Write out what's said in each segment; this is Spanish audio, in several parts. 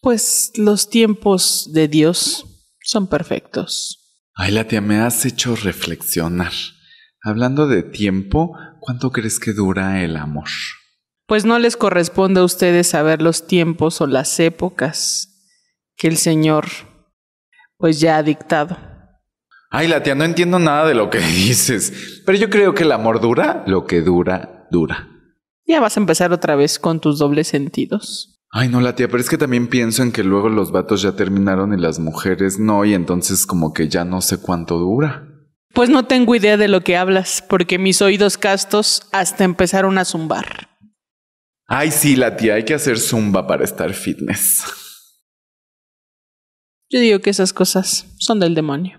Pues los tiempos de Dios son perfectos. Ay, la tía, me has hecho reflexionar. Hablando de tiempo, ¿cuánto crees que dura el amor? Pues no les corresponde a ustedes saber los tiempos o las épocas que el Señor pues ya ha dictado. Ay, la tía, no entiendo nada de lo que dices, pero yo creo que el amor dura lo que dura, dura. Ya vas a empezar otra vez con tus dobles sentidos. Ay, no, la tía, pero es que también pienso en que luego los vatos ya terminaron y las mujeres no, y entonces como que ya no sé cuánto dura. Pues no tengo idea de lo que hablas, porque mis oídos castos hasta empezaron a zumbar. Ay, sí, la tía, hay que hacer zumba para estar fitness. Yo digo que esas cosas son del demonio.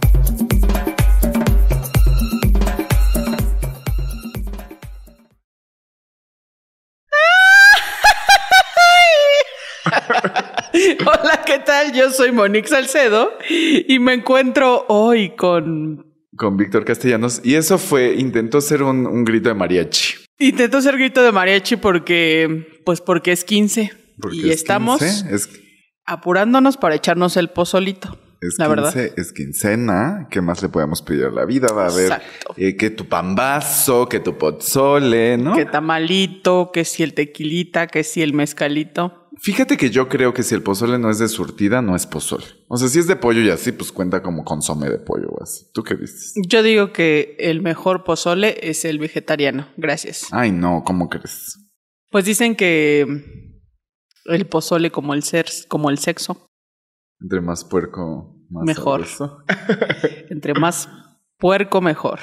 Hola, ¿qué tal? Yo soy Monique Salcedo y me encuentro hoy con... Con Víctor Castellanos. Y eso fue, intentó ser un, un grito de mariachi. Intento hacer grito de mariachi porque, pues porque es 15 Porque y es estamos 15, es, apurándonos para echarnos el pozolito. es la verdad. 15, es quincena. ¿Qué más le podemos pedir a la vida? Va a haber eh, que tu pambazo, que tu pozole, ¿no? Que tamalito, que si el tequilita, que si el mezcalito. Fíjate que yo creo que si el pozole no es de surtida, no es pozole. O sea, si es de pollo y así, pues cuenta como consome de pollo o así. ¿Tú qué dices? Yo digo que el mejor pozole es el vegetariano. Gracias. Ay, no, ¿cómo crees? Pues dicen que el pozole como el ser, como el sexo, Entre más puerco, más Mejor. entre más puerco mejor.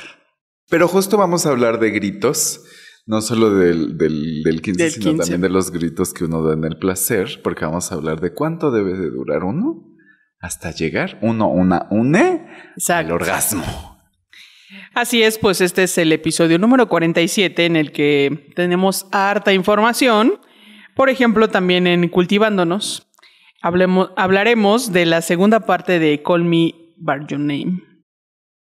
Pero justo vamos a hablar de gritos, no solo del, del, del 15, Del sino 15. también de los gritos que uno da en el placer, porque vamos a hablar de cuánto debe de durar uno hasta llegar uno, una, une al Exacto. orgasmo. Así es, pues este es el episodio número 47 en el que tenemos harta información. Por ejemplo, también en Cultivándonos hablemos, hablaremos de la segunda parte de Call Me By Your Name.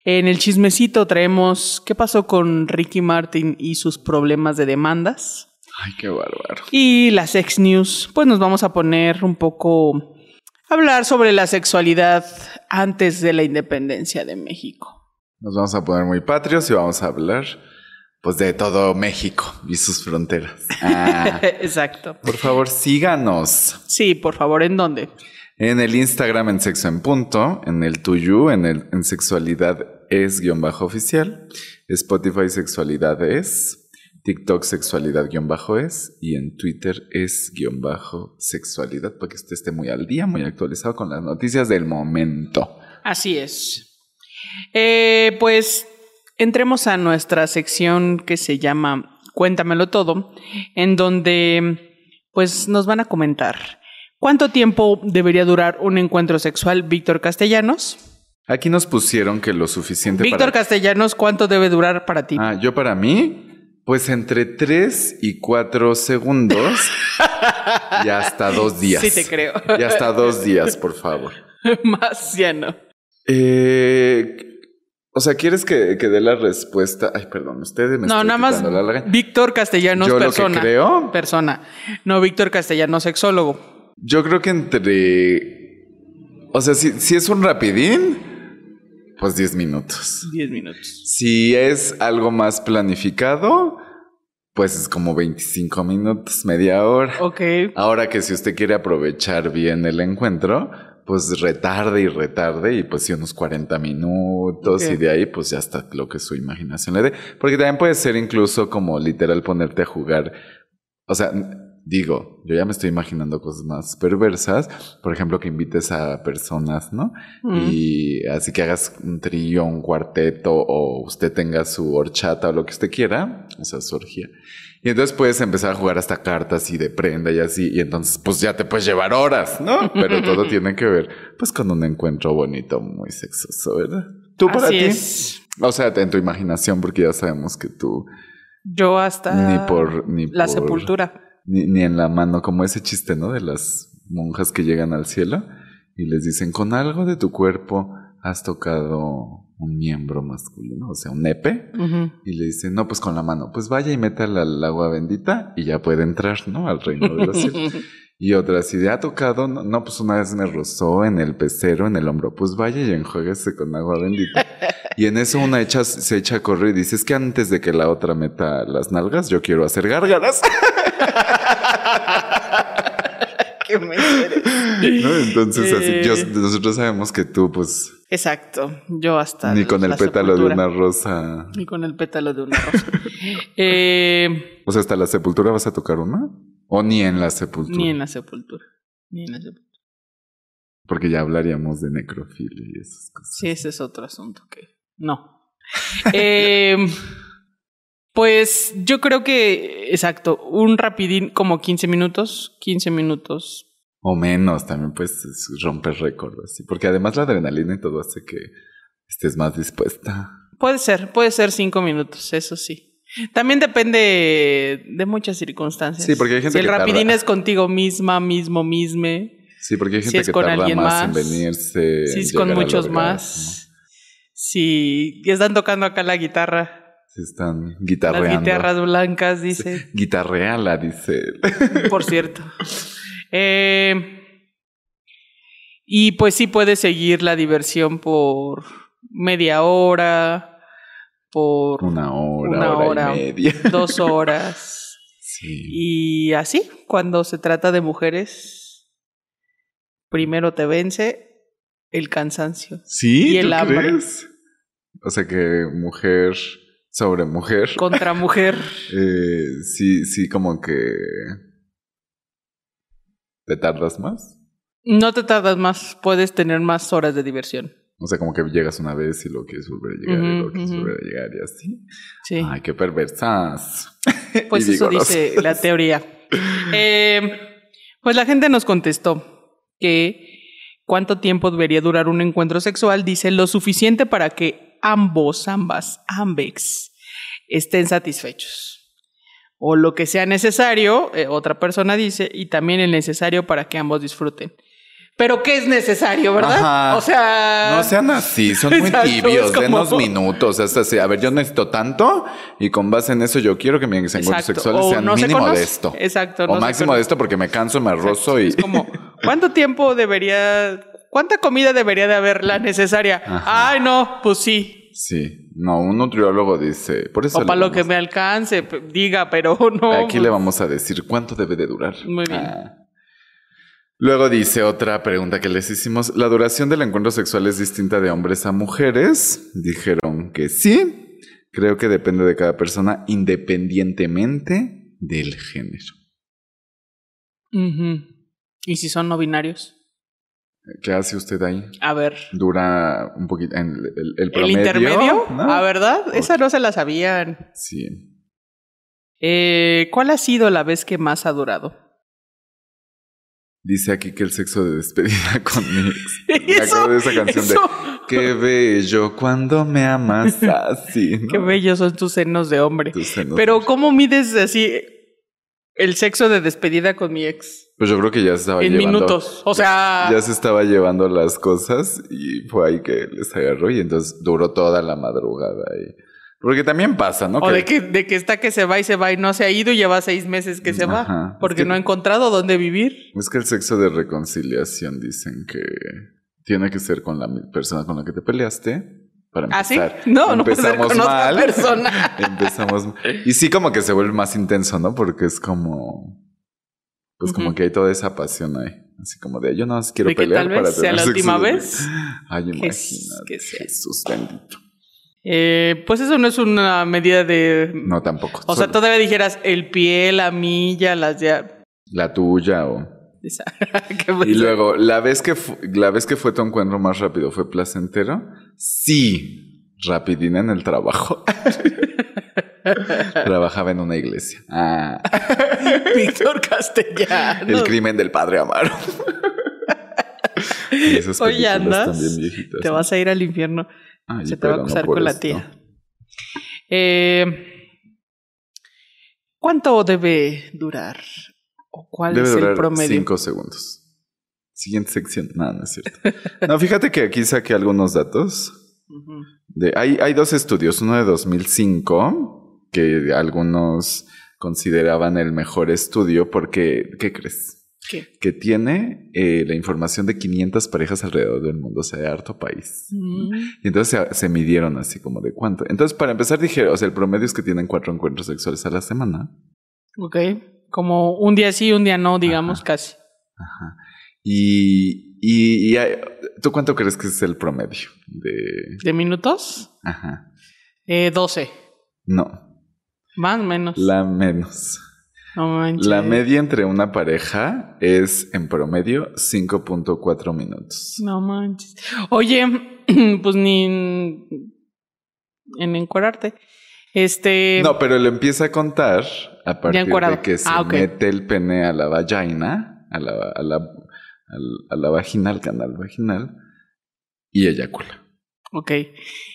En el chismecito traemos qué pasó con Ricky Martin y sus problemas de demandas. Ay, qué bárbaro. Y las sex news, pues nos vamos a poner un poco a hablar sobre la sexualidad antes de la independencia de México. Nos vamos a poner muy patrios y vamos a hablar, pues, de todo México y sus fronteras. Ah, Exacto. por favor, síganos. Sí, por favor, ¿en dónde? En el Instagram en Sexo en Punto, en el Tuyu, en el en Sexualidad es guion bajo oficial, Spotify Sexualidad es, TikTok Sexualidad guion bajo es y en Twitter es guion bajo sexualidad para que usted esté muy al día, muy actualizado con las noticias del momento. Así es. Eh, pues entremos a nuestra sección que se llama Cuéntamelo todo, en donde pues nos van a comentar cuánto tiempo debería durar un encuentro sexual Víctor Castellanos. Aquí nos pusieron que lo suficiente Víctor para... Castellanos, ¿cuánto debe durar para ti? Ah, yo para mí, pues entre 3 y 4 segundos y hasta dos días. Sí te creo. Y hasta dos días, por favor. Más ya no. Eh, o sea, ¿quieres que, que dé la respuesta? Ay, perdón, ustedes me No, nada más la. Víctor Castellanos, Yo lo que persona. creo- Persona. No, Víctor Castellanos, sexólogo. Yo creo que entre... O sea, si, si es un rapidín, pues 10 minutos. Diez minutos. Si es algo más planificado, pues es como 25 minutos, media hora. Ok. Ahora que si usted quiere aprovechar bien el encuentro, pues retarde y retarde y pues sí unos 40 minutos y de ahí pues ya está lo que su imaginación le dé. Porque también puede ser incluso como literal ponerte a jugar. O sea, digo, yo ya me estoy imaginando cosas más perversas, por ejemplo, que invites a personas, ¿no? Mm. Y así que hagas un trío, un cuarteto, o usted tenga su horchata o lo que usted quiera, o sea, su orgía. Y entonces puedes empezar a jugar hasta cartas y de prenda y así, y entonces pues ya te puedes llevar horas, ¿no? Pero todo tiene que ver pues con un encuentro bonito, muy sexoso, ¿verdad? ¿Tú para Así ti? es. O sea, en tu imaginación, porque ya sabemos que tú Yo hasta ni por ni la por- sepultura. Ni, ni en la mano, como ese chiste, ¿no? De las monjas que llegan al cielo y les dicen, con algo de tu cuerpo has tocado un miembro masculino, o sea, un nepe. Y le dicen, no, pues con la mano, pues vaya y métala al agua bendita y ya puede entrar, ¿no? Al reino de los cielos. Y otra, si ya ha tocado, no, no, pues una vez me rozó en el pecero, en el hombro, pues vaya y enjuáguese con agua bendita. Y en eso una echa, se echa a correr y dice, es que antes de que la otra meta las nalgas, yo quiero hacer gárgaras. Entonces, así, Eh. yo- nosotros sabemos que tú, pues, Exacto. Yo hasta ni con el pétalo de una rosa, Ni con el pétalo de una rosa. Eh, o sea, hasta la sepultura vas a tocar una, o ni en la sepultura, ni en la sepultura. Ni en la sepultura. porque ya hablaríamos de necrofilia y esas cosas. Sí, ese es otro asunto que. No. Eh, pues yo creo que, exacto, un rapidín, como 15 minutos. 15 minutos. O menos, también pues romper récord, así. Porque además la adrenalina y todo hace que estés más dispuesta. Puede ser, puede ser 5 minutos, eso sí. También depende de muchas circunstancias. Sí, porque hay gente Si el que tarda- rapidín es contigo misma, mismo, misme. Sí, porque hay Si gente es que con tarda alguien más, en venirse. Si es con muchos más. Si están tocando acá la guitarra. Se están Las guitarreando. guitarras blancas, dice. Guitarreala, dice por cierto. Eh, y pues sí puede seguir la diversión por media hora, por Una hora, Una hora, hora. y media. dos horas. Sí. Y así, cuando se trata de mujeres, primero te vence el cansancio ¿Sí? Y el ¿Tú hambre. crees? O sea que mujer sobre mujer. contra mujer. eh, sí, sí, como que. ¿Te tardas más? No te tardas más, puedes tener más horas de diversión. O sea, como que llegas una vez y lo quieres volver a llegar y lo quieres ujú. volver a llegar y así. Sí. Ay, qué perversas. Pues eso dice la teoría. Eh, pues la gente nos contestó que cuánto tiempo debería durar un encuentro sexual, dice lo suficiente para que ambos, ambas, ambex, estén satisfechos. O lo que sea necesario, eh, otra persona dice, y también el necesario para que ambos disfruten. Pero ¿qué es necesario, verdad? Ajá. O sea... No sean así, son muy Exacto, tibios, como- denos minutos. Hasta así, a ver, yo necesito tanto y con base en eso yo quiero que mis encuentros sexuales O sean no se mínimo conoce. de esto. Exacto, O no se máximo de esto porque me canso, me rozo y. Es como, ¿cuánto tiempo debería, cuánta comida debería de haber la necesaria? Ajá. Ay, no, pues sí. Sí, no, un nutriólogo dice. Por eso O para lo que me alcance, diga, pero no. Aquí pues, le vamos a decir cuánto debe de durar. Muy bien. Ah. Luego dice otra pregunta que les hicimos. ¿La duración del encuentro sexual es distinta de hombres a mujeres? Dijeron que sí. Creo que depende de cada persona independientemente del género. ujú. ¿Y si son no binarios? ¿Qué hace usted ahí? A ver. Dura un poquito en el, el, el ¿El promedio. intermedio? ¿no? ¿A verdad? Esa no se la sabían. Sí. Eh, ¿Cuál ha sido la vez que más ha durado? Dice aquí que el sexo de despedida con mi ex. Me acuerdo de esa canción de eso. Qué bello cuando me amas así. ¿no? Qué bellos son tus senos de hombre. Tus senos. Pero ¿cómo mides así el sexo de despedida con mi ex? Pues yo creo que ya se estaba En llevando. minutos. O sea, Ya se estaba llevando las cosas y fue ahí que les agarró y entonces duró toda la madrugada ahí. Porque también pasa, ¿no? o de que, de que está que se va y se va y no se ha ido y lleva seis meses que se va. Porque Es que- no ha encontrado dónde vivir. Es que el sexo de reconciliación dicen que tiene que ser con la persona con la que te peleaste. Para ¿Ah, sí? empezar. No, no Empezamos otra mal. persona. Empezamos. Y sí, como que se vuelve más intenso, ¿no? Porque es como. Pues como que hay toda esa pasión ahí. Así como de yo no más quiero pelear tal vez para sea tener la última vez. Ay, imagínate. que sea. Jesús bendito. Eh, pues eso no es una medida de. No, tampoco. o sea, todavía dijeras el pie, la milla, las ya. La tuya o... Esa. Y luego, ¿la vez, que ¿la vez que fue tu encuentro más rápido fue placentero? Sí, rapidina en el trabajo. Trabajaba en una iglesia. Ah, Víctor Castellanos. el crimen del padre Amaro. Y esas Oye, películas andas. también viejitas. Te ¿no? vas a ir al infierno. Ay, Se te va a no acusar con la tía. Eh, ¿Cuánto debe durar? ¿O cuál Debe es el promedio? cinco segundos. Siguiente sección. No, no es cierto. No, fíjate que aquí saqué algunos datos. De, hay, hay dos estudios, uno de 2005, que algunos consideraban el mejor estudio porque, ¿qué crees? ¿Qué? Que tiene eh, la información de 500 parejas alrededor del mundo, o sea, de harto país. Mm, Y entonces se, se midieron así como de cuánto. Entonces, para empezar, dije, o sea, el promedio es que tienen cuatro encuentros sexuales a la semana. Ok. Como un día sí, un día no, digamos, Ajá. casi. Ajá. Y, y, ¿tú cuánto crees que es el promedio de... ¿De minutos? Ajá. Eh, 12. No, Más o menos. la menos. No manches. La media entre una pareja es en promedio 5.4 minutos. No manches. Oye, pues ni en, en encuerarte. Este. No, pero lo empieza a contar a partir de que se Ah, mete el pene a la vagina, a la, a la, al- a la vagina, al canal vaginal, y eyacula. Ok.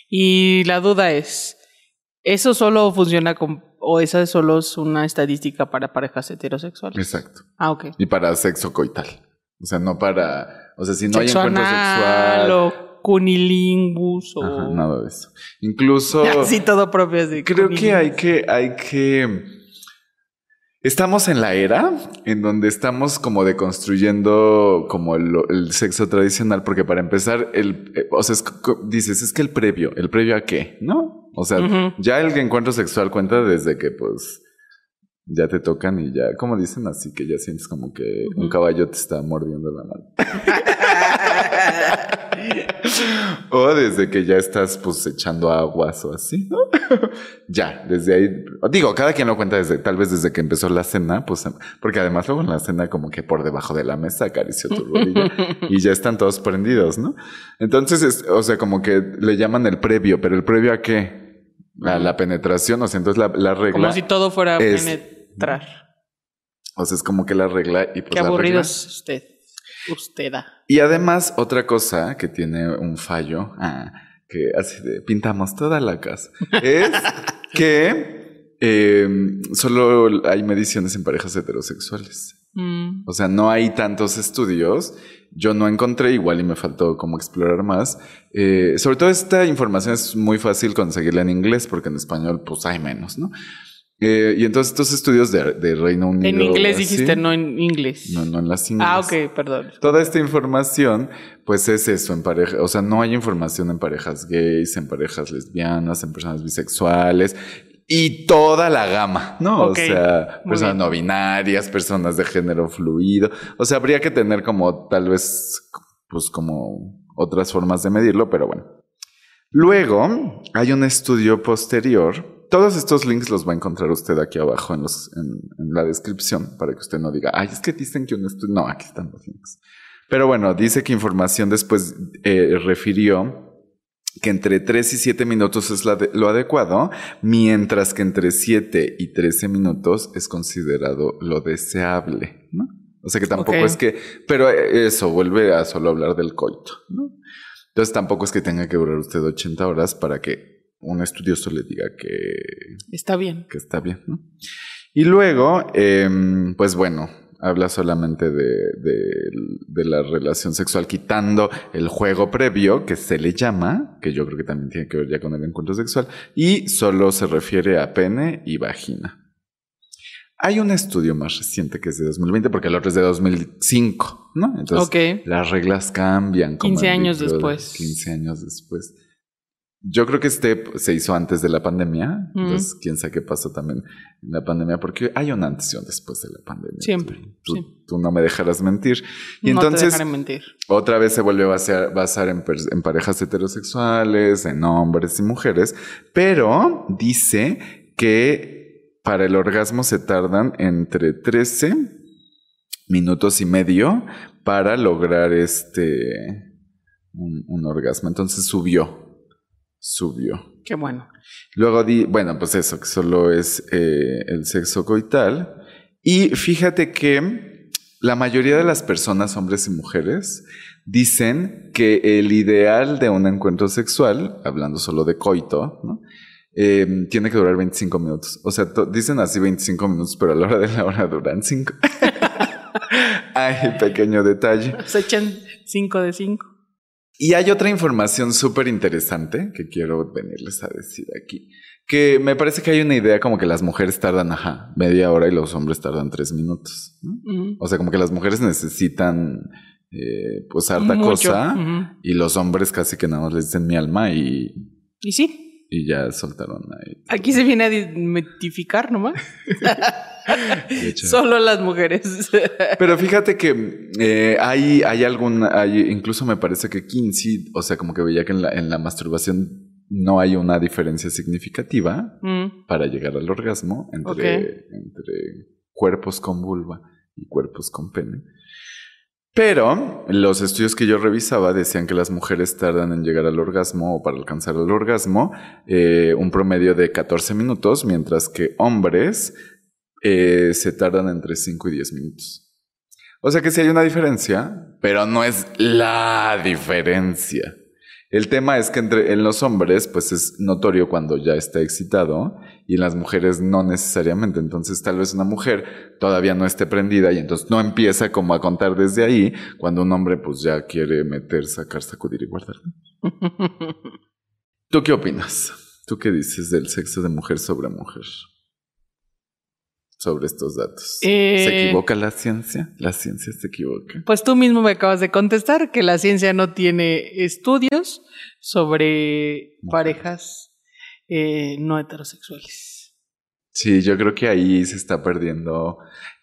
Y la duda es: ¿eso solo funciona con. o esa solo es una estadística para parejas heterosexuales? Exacto. Ah, ok. Y para sexo coital. O sea, no para. O sea, si no hay encuentro anal sexual. o cunilingus o. Ajá, nada de eso. Incluso. Así todo propio es de Creo que hay que, hay que. Estamos en la era en donde estamos como deconstruyendo como el, el sexo tradicional, porque para empezar, el, eh, o sea, es dices, es que el previo, ¿el previo a qué? ¿No? O sea, ya el encuentro sexual cuenta desde que pues ya te tocan y ya, como dicen así, que ya sientes como que un caballo te está mordiendo la mano. o desde que ya estás pues echando aguas o así, ¿no? ya, desde ahí, digo, cada quien lo cuenta desde, tal vez desde que empezó la cena, pues, porque además luego en la cena como que por debajo de la mesa acarició tu rodilla y ya están todos prendidos, ¿no? Entonces, es- o sea, como que le llaman el previo, pero el previo a qué? A la penetración, o sea, entonces la, la regla, Como si todo fuera a es- penetrar. o sea, es como que la regla y pues Qué aburrido es usted. Usted. Y además, otra cosa que tiene un fallo, ah, que así de pintamos toda la casa, es que eh, solo hay mediciones en parejas heterosexuales. Mm, O sea, no hay tantos estudios. Yo no encontré igual y me faltó como explorar más. Eh, sobre todo esta información es muy fácil conseguirla en inglés porque en español pues hay menos, ¿no? Eh, y entonces estos estudios de, de Reino Unido... En inglés dijiste, no en inglés. No, no en las inglés. ah, ok, perdón. Toda esta información, pues es eso en pareja, o sea, no hay información en parejas gays, en parejas lesbianas, en personas bisexuales y toda la gama, ¿no? O sea, personas no binarias, personas de género fluido. O sea, habría que tener como tal vez, pues como otras formas de medirlo, pero bueno. Luego hay un estudio posterior. Todos estos links los va a encontrar usted aquí abajo en, los, en, en la descripción para que usted no diga, ay, es que dicen que un estudio. No, aquí están los links. Pero bueno, dice que información después eh, refirió que entre 3 y 7 minutos es la de- lo adecuado, mientras que entre 7 y 13 minutos es considerado lo deseable, ¿no? O sea que tampoco es que, pero eh, eso vuelve a solo hablar del coito, ¿no? Entonces tampoco es que tenga que durar usted 80 horas para que un estudioso le diga que, Está bien. que está bien, ¿no? Y luego, em, pues bueno, habla solamente de, de- de la relación sexual, quitando el juego previo, que se le llama, que yo creo que también tiene que ver ya con el encuentro sexual, y solo se refiere a pene y vagina. Hay un estudio más reciente que es de 2020, porque el otro es de 2005, ¿no? Entonces, las reglas cambian. como 15 el años después. 15 años después. Yo creo que este se hizo antes de la pandemia. Mm. Entonces, quién sabe qué pasó también en la pandemia, porque hay un antes y un después de la pandemia. Siempre, Tú, tú- sí. tú no me dejarás mentir. Y no te entonces, dejaré mentir. otra vez se vuelve a basar, basar en, parejas heterosexuales, en hombres y mujeres, pero dice que para el orgasmo se tardan entre 13 minutos y medio para lograr este un, un orgasmo. Entonces subió, subió. Qué bueno. Luego di, bueno, pues eso, que solo es eh, el sexo coital. Y fíjate que la mayoría de las personas, hombres y mujeres, dicen que el ideal de un encuentro sexual, hablando solo de coito, ¿no? Eh, tiene que durar 25 minutos. O sea, dicen así 25 minutos, pero a la hora de la hora duran 5. Ay, pequeño detalle. Se echan 5 de 5. Y hay otra información súper interesante que quiero venirles a decir aquí. Que me parece que hay una idea como que las mujeres tardan, ajá, media hora y los hombres tardan tres minutos. ¿no? O sea, como que las mujeres necesitan, eh, pues, harta Mucho. cosa y los hombres casi que nada más les dicen mi alma y, Y sí, y ya soltaron ahí. aquí se viene a desmitificar nomás. Solo las mujeres. Pero fíjate que eh, hay, hay algún, hay, incluso me parece que Kinsey, o sea, como que veía que en la, en la masturbación no hay una diferencia significativa Mm, para llegar al orgasmo entre, entre cuerpos con vulva y cuerpos con pene. Pero los estudios que yo revisaba decían que las mujeres tardan en llegar al orgasmo o para alcanzar el orgasmo eh, un promedio de 14 minutos, mientras que hombres eh, se tardan entre 5 y 10 minutos. O sea que sí hay una diferencia, pero no es la diferencia. El tema es que entre, en los hombres, pues es notorio cuando ya está excitado y en las mujeres no necesariamente. Entonces, tal vez una mujer todavía no esté prendida y entonces no empieza como a contar desde ahí cuando un hombre, pues ya quiere meter, sacar, sacudir y guardar. ¿Tú qué opinas? ¿Tú qué dices del sexo de mujer sobre mujer? Sobre estos datos. Eh, ¿Se equivoca la ciencia? ¿La ciencia se equivoca? Pues tú mismo me acabas de contestar que la ciencia no tiene estudios sobre parejas eh, no heterosexuales. Sí, yo creo que ahí se está perdiendo.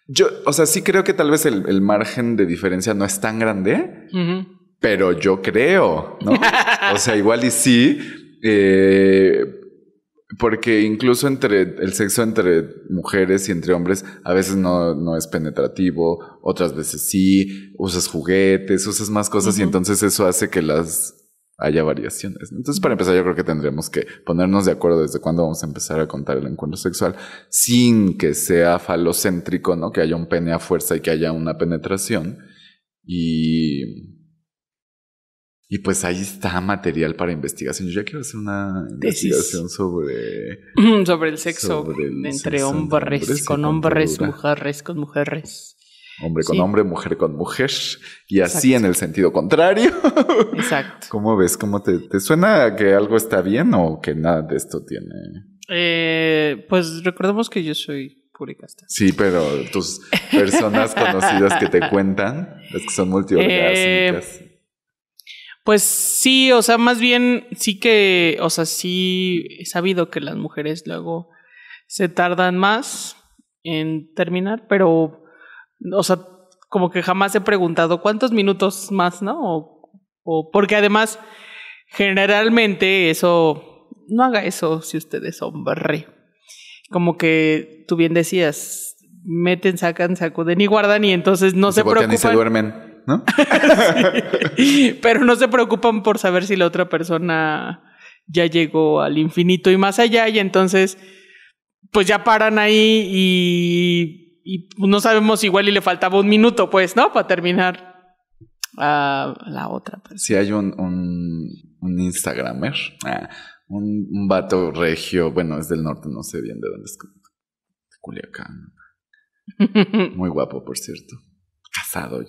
Yo, o sea, sí creo que tal vez el, el margen de diferencia no es tan grande, pero yo creo, ¿no? o sea, igual y sí, eh, porque incluso entre el sexo entre mujeres y entre hombres a veces no, no es penetrativo, otras veces sí, usas juguetes, usas más cosas y entonces eso hace que las haya variaciones. Entonces, para empezar, yo creo que tendremos que ponernos de acuerdo desde cuándo vamos a empezar a contar el encuentro sexual sin que sea falocéntrico, ¿no? Que haya un pene a fuerza y que haya una penetración. Y y pues ahí está material para investigación. Yo ya quiero hacer una Tesis. investigación sobre. sobre el sexo Sobre el entre sexo hombres, con hombres, mujeres, con mujeres. Hombre con Sí. hombre, mujer con mujer. Y así en el sentido contrario. Exacto. ¿Cómo ves? ¿Cómo te, te suena que algo está bien o que nada de esto tiene? Eh, pues recordemos que yo soy puricasta. Sí, pero tus personas conocidas que te cuentan, las que son multiorgásmicas. Pues sí, o sea, más bien sí que, o sea, sí he sabido que las mujeres luego se tardan más en terminar, pero, o sea, como que jamás he preguntado cuántos minutos más, ¿no? O, o- porque además, generalmente eso, no haga eso si usted es hombre. Como que tú bien decías, meten, sacan, sacuden y guardan y entonces no se, se, voltean y se preocupan. duermen, ¿no? Pero no se preocupan por saber si la otra persona ya llegó al infinito y más allá y entonces pues ya paran ahí y, y no sabemos igual y le faltaba un minuto pues, ¿no? Para terminar a la otra persona. Si hay un, un, un Instagramer, ah, un, un vato regio, bueno, es del norte, no sé bien de dónde es, Culiacán. Muy guapo, por cierto.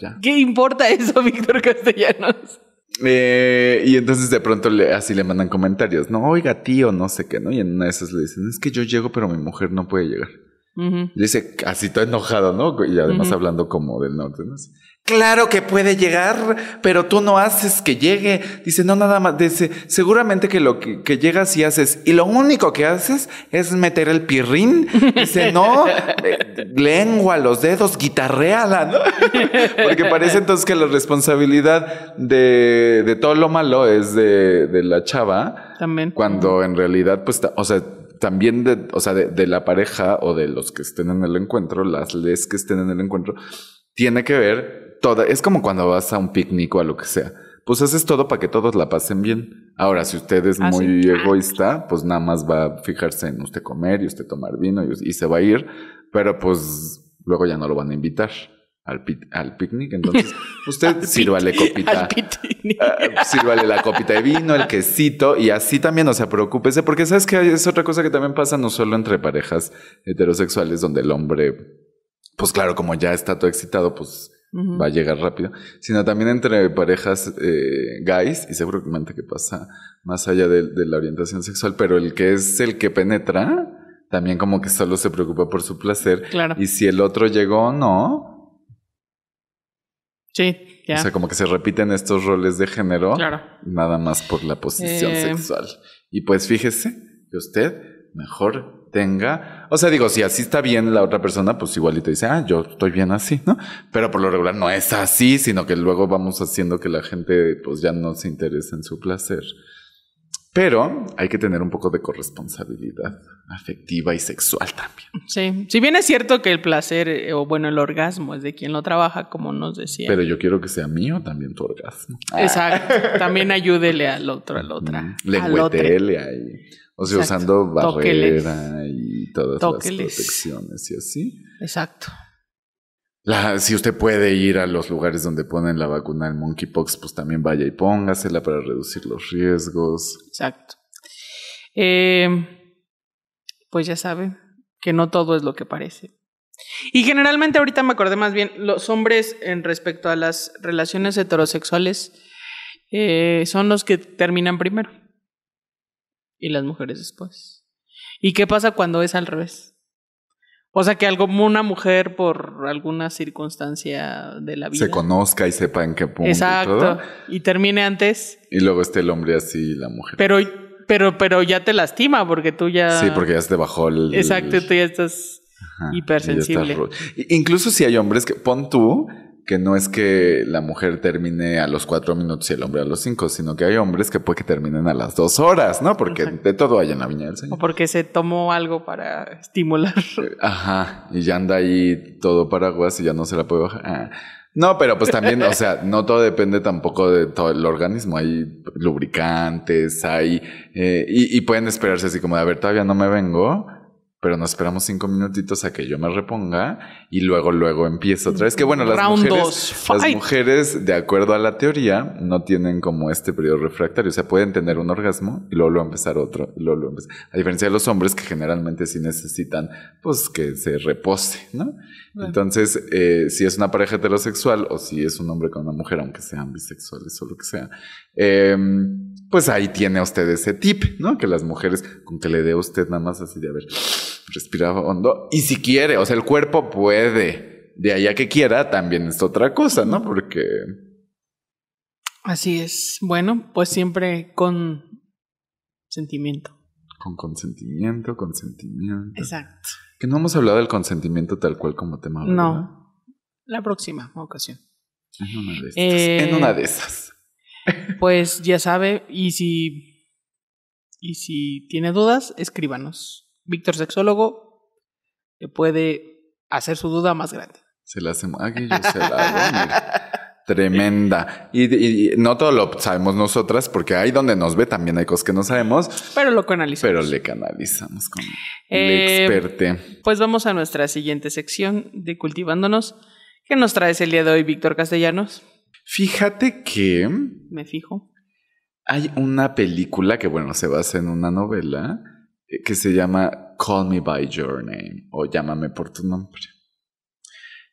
Ya. ¿Qué importa eso, Víctor Castellanos? Eh, y entonces de pronto le, así le mandan comentarios, no, oiga tío, no sé qué, ¿no? Y en una de esas le dicen, es que yo llego, pero mi mujer no puede llegar. Le dice, así todo enojado, ¿no? Y además hablando como del norte, ¿no? Así, Claro que puede llegar, pero tú no haces que llegue. Dice, no, nada más. Dice, seguramente que lo que, que llegas y haces, y lo único que haces es meter el pirrín. Dice, no, lengua, los dedos, guitarréala, ¿no? Porque parece entonces que la responsabilidad de, de todo lo malo es de, de la chava. También. Cuando en realidad, pues, o sea, también de, o sea, de, de la pareja o de los que estén en el encuentro, las les que estén en el encuentro, tiene que ver toda, es como cuando vas a un picnic o a lo que sea. Pues haces todo para que todos la pasen bien. Ahora, si usted es Ah, muy sí. egoísta, pues nada más va a fijarse en usted comer y usted tomar vino y, y se va a ir, pero pues luego ya no lo van a invitar al, al picnic. Entonces, usted sírvale copita. Ah, sírvale la copita de vino, el quesito y así también, o sea, preocúpese, porque sabes que es otra cosa que también pasa no solo entre parejas heterosexuales donde el hombre, pues claro, como ya está todo excitado, pues Va a llegar rápido, sino también entre parejas eh, guys y seguramente que pasa más allá de, de la orientación sexual, pero el que es el que penetra, también como que solo se preocupa por su placer Claro. y si el otro llegó o no, Sí, ya. o sea, como que se repiten estos roles de género. claro. nada más por la posición Eh. sexual. Y pues fíjese que usted mejor tenga, o sea, digo, si así está bien la otra persona, pues igualito dice, ah, yo estoy bien así, ¿no? Pero por lo regular no es así, sino que luego vamos haciendo que la gente pues ya no se interese en su placer. Pero hay que tener un poco de corresponsabilidad afectiva y sexual también. Sí. Si bien es cierto que el placer, eh, o bueno, el orgasmo es de quien lo trabaja, como nos decía. Pero yo quiero que sea mío también tu orgasmo. Exacto. También ayúdele al otro, otra. Mm, al otro. Lengüetele ahí. O sea, Exacto. usando Tóqueles. barrera y todas Tóqueles. las protecciones y así. Exacto. La- si usted puede ir a los lugares donde ponen la vacuna del monkeypox, pues también vaya y póngasela para reducir los riesgos. Exacto. Eh, pues ya sabe que no todo es lo que parece. Y generalmente ahorita me acordé más bien, los hombres en respecto a las relaciones heterosexuales eh, son los que terminan primero y las mujeres después. ¿Y qué pasa cuando es al revés? O sea, que algo, una mujer por alguna circunstancia de la vida. Se conozca y sepa en qué punto. Y, Exacto. todo. Y termine antes, y luego esté el hombre así y la mujer. pero, pero, pero ya te lastima porque tú ya. sí, porque ya se te bajó el. Exacto, tú ya estás. Ajá, hipersensible. ya estás Incluso si hay hombres que. Pon tú que no es que la mujer termine a los cuatro minutos y el hombre a los cinco, sino que hay hombres que puede que terminen a las dos horas, ¿no? Porque Exacto. de todo hay en la viña del O Señor. porque se tomó algo para estimular. Ajá, y ya anda ahí todo paraguas y ya no se la puede bajar. Ah. No, pero pues también, o sea, no todo depende tampoco de todo el organismo. Hay lubricantes, hay... eh, y, y pueden esperarse así como de, a ver, todavía no me vengo, pero nos esperamos cinco minutitos a que yo me reponga y luego, luego empiezo otra vez. Que bueno, las Round mujeres... Las mujeres, de acuerdo a la teoría, no tienen como este periodo refractario. O sea, pueden tener un orgasmo y luego, luego empezar otro. Y luego, luego empezar. A diferencia de los hombres que generalmente sí necesitan, pues, que se repose, ¿no? Bueno. Entonces, eh, si es una pareja heterosexual o si es un hombre con una mujer, aunque sean bisexuales o lo que sea, eh, pues ahí tiene usted ese tip, ¿no? Que las mujeres, con que le dé usted nada más así de, a ver, respira hondo. Y si quiere, o sea, el cuerpo puede. De ahí a que quiera, también es otra cosa, ¿no? Porque Así es. Bueno, pues siempre con sentimiento. con consentimiento, consentimiento. Exacto. Que no hemos hablado del consentimiento tal cual como tema. ¿verdad? No. La próxima ocasión. En una de esas. Eh, En una de esas. Pues ya sabe, y si, y si tiene dudas, escríbanos. Víctor Sexólogo le puede hacer su duda más grande. Se la hacemos. Aquí yo se la hago, mira. Tremenda. Y, y- y no todo lo sabemos nosotras, porque ahí donde nos ve también hay cosas que no sabemos, Pero lo canalizamos. pero le canalizamos con Eh, el experte. Pues vamos a nuestra siguiente sección de Cultivándonos. ¿Qué nos traes el día de hoy, Víctor Castellanos? Fíjate que Me fijo. hay una película que, bueno, se basa en una novela eh, que se llama Call Me By Your Name o Llámame por tu nombre.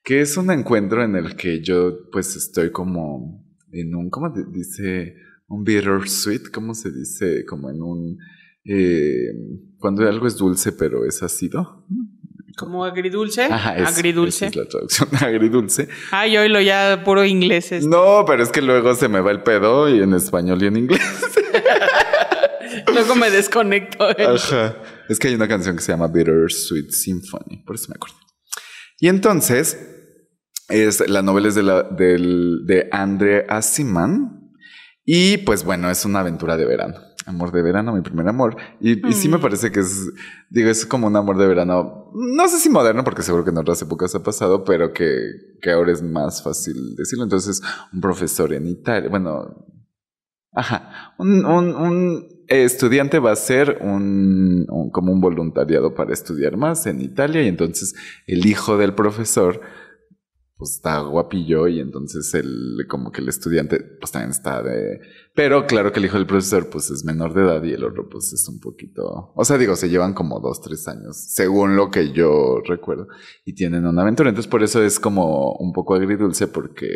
Que es un encuentro en el que yo, pues, estoy como en un, ¿cómo dice? Un bittersweet, ¿cómo se dice? Como en un. eh, cuando algo es dulce, pero es ácido. Como agridulce. Ajá, es- agridulce. esa es la traducción, agridulce. Ay, oílo ya puro inglés. este. No, pero es que luego se me va el pedo y en español y en inglés. Luego me desconecto. Ajá. Es que hay una canción que se llama Bittersweet Symphony, por eso me acuerdo. Y entonces, es, la novela es de, la, del, de Andre Asiman. Y pues bueno, es una aventura de verano. Amor de verano, mi primer amor. Y, y sí me parece que es, digo, es como un amor de verano, no sé si moderno, porque seguro que en otras épocas ha pasado, pero que, que ahora es más fácil decirlo. Entonces, un profesor en Italia, bueno, ajá, un, un, un estudiante va a ser un, un- como un voluntariado para estudiar más en Italia y entonces el hijo del profesor pues está guapillo y entonces el como que el estudiante pues también está de pero claro que el hijo del profesor pues es menor de edad y el otro pues es un poquito o sea digo se llevan como dos tres años según lo que yo recuerdo y tienen una aventura entonces por eso es como un poco agridulce porque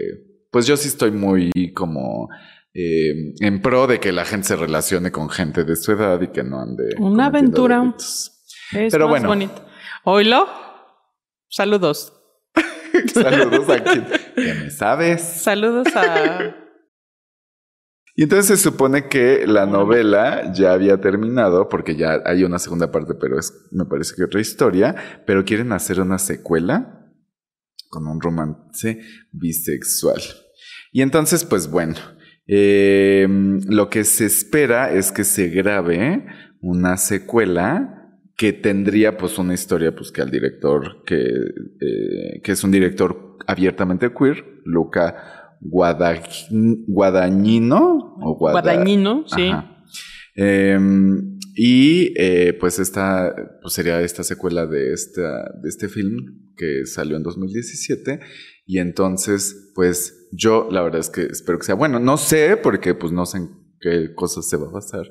pues yo sí estoy muy como eh, en pro de que la gente se relacione con gente de su edad y que no ande Una aventura. Es Pero más bueno. bonito. Oilo. Saludos. Saludos a quien que me sabes. Saludos a. Y entonces se supone que la novela ya había terminado, porque ya hay una segunda parte, pero es, me parece que otra historia, pero quieren hacer una secuela con un romance bisexual. Y entonces, pues bueno, eh, lo que se espera es que se grabe una secuela que tendría pues una historia pues que al director que, eh, que es un director abiertamente queer, Luca Guada- Guadagnino o Guada- sí. Eh, y eh, pues esta pues sería esta secuela de, esta, de este film que salió en 2017 y entonces pues yo la verdad es que espero que sea bueno. No sé porque pues no sé en qué cosas se va a basar.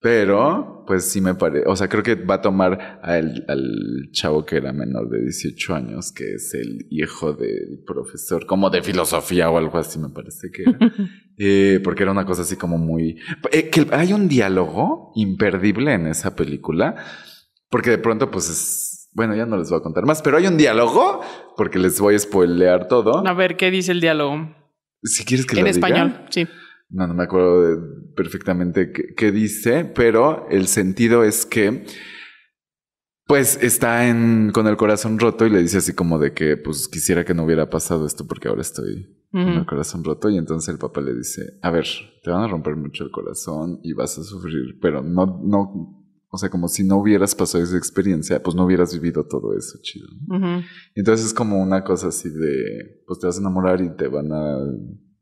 Pero, pues sí me parece, o sea, creo que va a tomar al, al chavo que era menor de 18 años, que es el hijo del profesor, como de filosofía o algo así, me parece que era. Eh, porque era una cosa así como muy... eh, que hay un diálogo imperdible en esa película, porque de pronto pues es... Bueno, ya no les voy a contar más, pero hay un diálogo, porque les voy a spoilear todo. A ver, ¿qué dice el diálogo? Si quieres que en lo diga. español, sí. No, no me acuerdo de- perfectamente qué, dice, pero el sentido es que pues está en, con el corazón roto y le dice así como de que pues quisiera que no hubiera pasado esto porque ahora estoy con el corazón roto. Y entonces el papá le dice, a ver, te van a romper mucho el corazón y vas a sufrir, pero no, no, o sea, como si no hubieras pasado esa experiencia, pues no hubieras vivido todo eso, chido. Entonces es como una cosa así de, pues te vas a enamorar y te van a,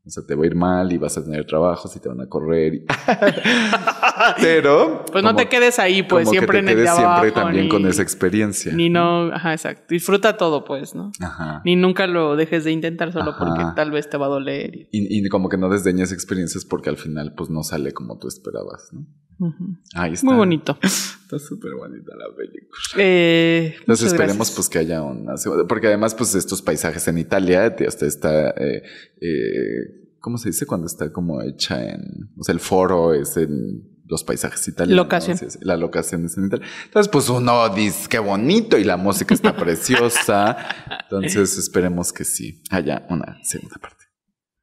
o sea, te va a ir mal y vas a tener trabajos y te van a correr. y- Pero... Pues no te quedes ahí, pues como que siempre te en el de quedes abajo. siempre también ni, con esa experiencia. Ni no, ajá, exacto. Disfruta todo, pues, ¿no? Ajá. Ni nunca lo dejes de intentar solo Ajá. porque tal vez te va a doler. y- Y, y como que no desdeñes experiencias porque al final pues no sale como tú esperabas, ¿no? Ujú. Ahí está. Muy bonito. Está súper bonita la película. Eh, Entonces esperemos gracias. pues que haya una segunda- porque además pues estos paisajes en Italia, hasta está, eh, eh, ¿cómo se dice cuando está como hecha en, o sea, el foro es en los paisajes italianos. Locación. La locación es en Italia. Entonces pues uno dice qué bonito y la música está preciosa. Entonces esperemos que sí haya una segunda parte.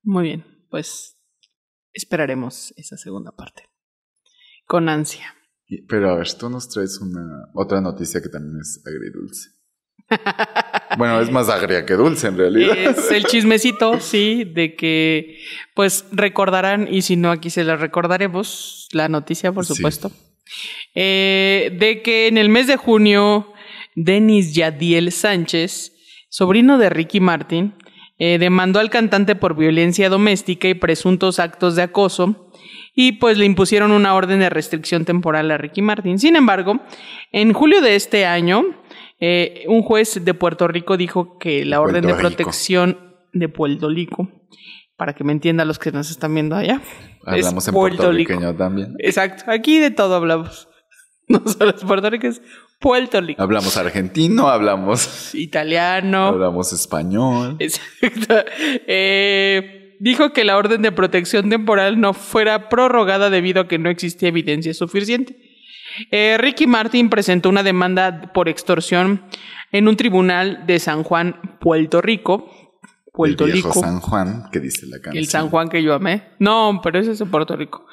Muy bien, pues esperaremos esa segunda parte. Con ansia. Pero a ver, tú nos traes una otra noticia que también es agridulce. bueno, es más agria que dulce en realidad. Es el chismecito, sí, de que pues recordarán, y si no, aquí se la recordaremos, la noticia, por Sí. supuesto, eh, de que en el mes de junio, Denis Yadiel Sánchez, sobrino de Ricky Martin, eh, demandó al cantante por violencia doméstica y presuntos actos de acoso. Y pues le impusieron una orden de restricción temporal a Ricky Martin. Sin embargo, en julio de este año, eh, un juez de Puerto Rico dijo que la orden de Rico. protección de Puerto Rico, para que me entiendan los que nos están viendo allá. Hablamos es en Puerto Rico. también. Exacto, aquí de todo hablamos. No solo es Puerto Rico, es Puerto Rico. Hablamos argentino, hablamos, Italiano. hablamos español. Exacto. Eh, dijo que la orden de protección temporal no fuera prorrogada debido a que no existía evidencia suficiente. Eh, Ricky Martin presentó una demanda por extorsión en un tribunal de San Juan, Puerto Rico. Puerto el viejo Rico. San Juan, que dice la canción. El San Juan que yo amé. No, pero ese es en Puerto Rico.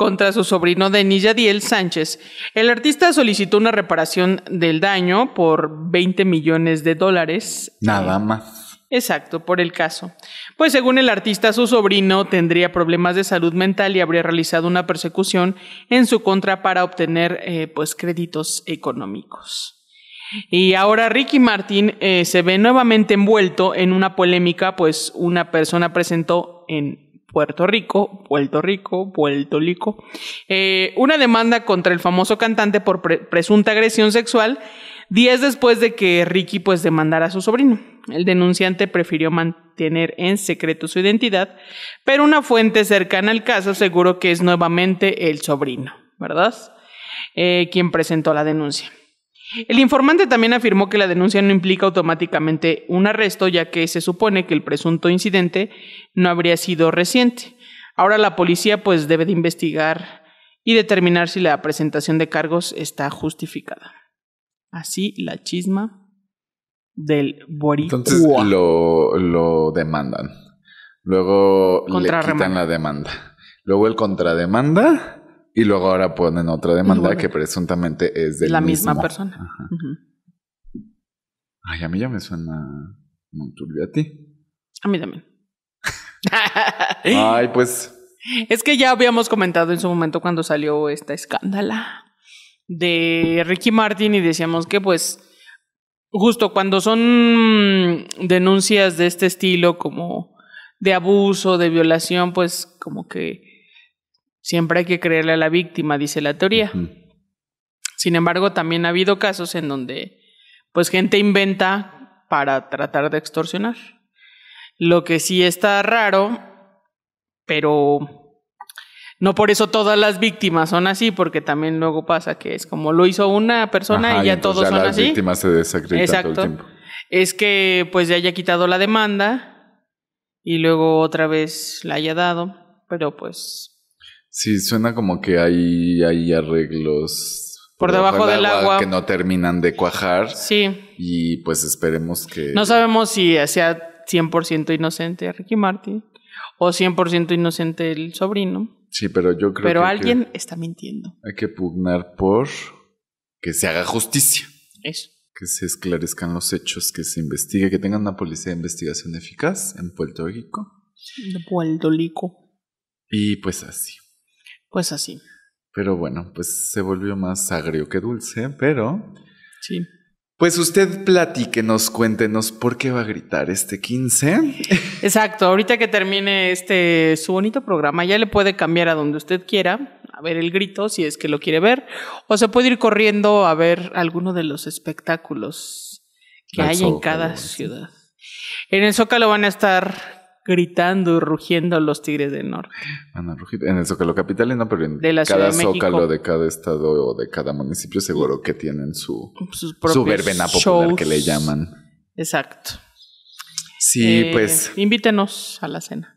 Contra su sobrino Denis Yadiel Sánchez. El artista solicitó una reparación del daño por 20 millones de dólares. Nada más. Exacto, por el caso. Pues según el artista, su sobrino tendría problemas de salud mental y habría realizado una persecución en su contra para obtener eh, pues créditos económicos. Y ahora Ricky Martin eh, se ve nuevamente envuelto en una polémica, pues una persona presentó en Puerto Rico, Puerto Rico, Puerto Rico, eh, una demanda contra el famoso cantante por pre- presunta agresión sexual días después de que Ricky pues demandara a su sobrino. El denunciante prefirió mantener en secreto su identidad, pero una fuente cercana al caso aseguró que es nuevamente el sobrino, ¿verdad? Eh, quien presentó la denuncia. El informante también afirmó que la denuncia no implica automáticamente un arresto, ya que se supone que el presunto incidente no habría sido reciente. Ahora la policía pues debe de investigar y determinar si la presentación de cargos está justificada. Así la chisma del boricua. Entonces lo, lo demandan. Luego le quitan la demanda. Luego el contrademanda. Y luego ahora ponen otra demanda Bueno. que presuntamente es de la misma persona. Ay, a mí ya me suena muy turbio a ti. A mí también. Ay, pues Es que ya habíamos comentado en su momento cuando salió esta escándala de Ricky Martin y decíamos que pues justo cuando son denuncias de este estilo como de abuso, de violación, pues como que siempre hay que creerle a la víctima, dice la teoría. Sin embargo, también ha habido casos en donde pues gente inventa para tratar de extorsionar. Lo que sí está raro, pero no por eso todas las víctimas son así, porque también luego pasa que es como lo hizo una persona Ajá, y ya todos son las así. víctimas se desacreditan todo Exacto. el tiempo. Es que pues ya haya quitado la demanda y luego otra vez la haya dado, pero pues Sí, suena como que hay, hay arreglos Por debajo del agua. que no terminan de cuajar sí, y pues esperemos que no sabemos si sea 100% inocente Ricky Martin o 100% inocente el sobrino, sí, pero yo creo pero que hay alguien que- está mintiendo. hay que pugnar por que se haga justicia, Eso. que se esclarezcan los hechos, que se investigue, que tengan una policía de investigación eficaz en Puerto Rico De Puerto Rico. y pues así. Pues así. Pero bueno, pues se volvió más agrio que dulce, pero Sí. pues usted platíquenos, cuéntenos por qué va a gritar este 15. Exacto, ahorita que termine este su bonito programa, ya le puede cambiar a donde usted quiera, a ver el grito si es que lo quiere ver, o se puede ir corriendo a ver alguno de los espectáculos que Al hay en cada ciudad. En el Zócalo van a estar gritando y rugiendo los Tigres del Norte. Rujita, en el Zócalo Capitalino, pero en De la Ciudad cada de. Zócalo de cada estado o de cada municipio seguro que tienen su, Sus su verbena popular shows. que le llaman. Exacto. Sí, Eh, pues Invítenos a la cena.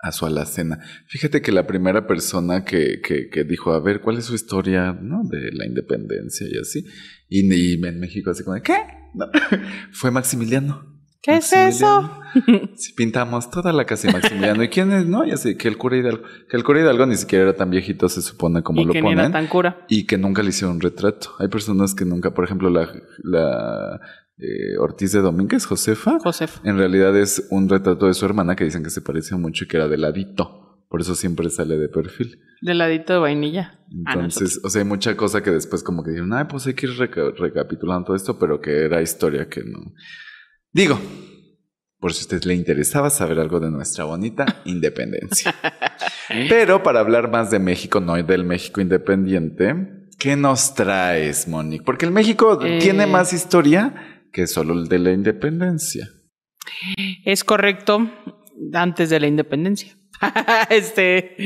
a su alacena. Fíjate que la primera persona que, que, que dijo, a ver, ¿cuál es su historia ¿no? de la independencia y así? Y, y en México así como, ¿qué? No. Fue Maximiliano. ¿Qué es eso? Sí, pintamos toda la casa de Maximiliano. ¿Y quién es? No, ya sé, que el cura Hidalgo. Que el cura Hidalgo ni siquiera era tan viejito, se supone, como y lo que ni ponen. era tan cura. Y que nunca le hicieron un retrato. Hay personas que nunca, por ejemplo, la, la eh, Ortiz de Domínguez, Josefa, Josef. en realidad es un retrato de su hermana que dicen que se parecía mucho y que era de ladito. Por eso siempre sale de perfil. Del ladito de vainilla. Ah, no, Entonces, o sea, hay mucha cosa que después como que dijeron, ay, pues hay que ir reca- recapitulando todo esto, pero que era historia que no. Digo, por si a usted le interesaba saber algo de nuestra bonita independencia. pero para hablar más de México, no del México independiente, ¿qué nos traes, Monique? Porque el México Eh. tiene más historia que solo el de la independencia. Es correcto, antes de la independencia. este,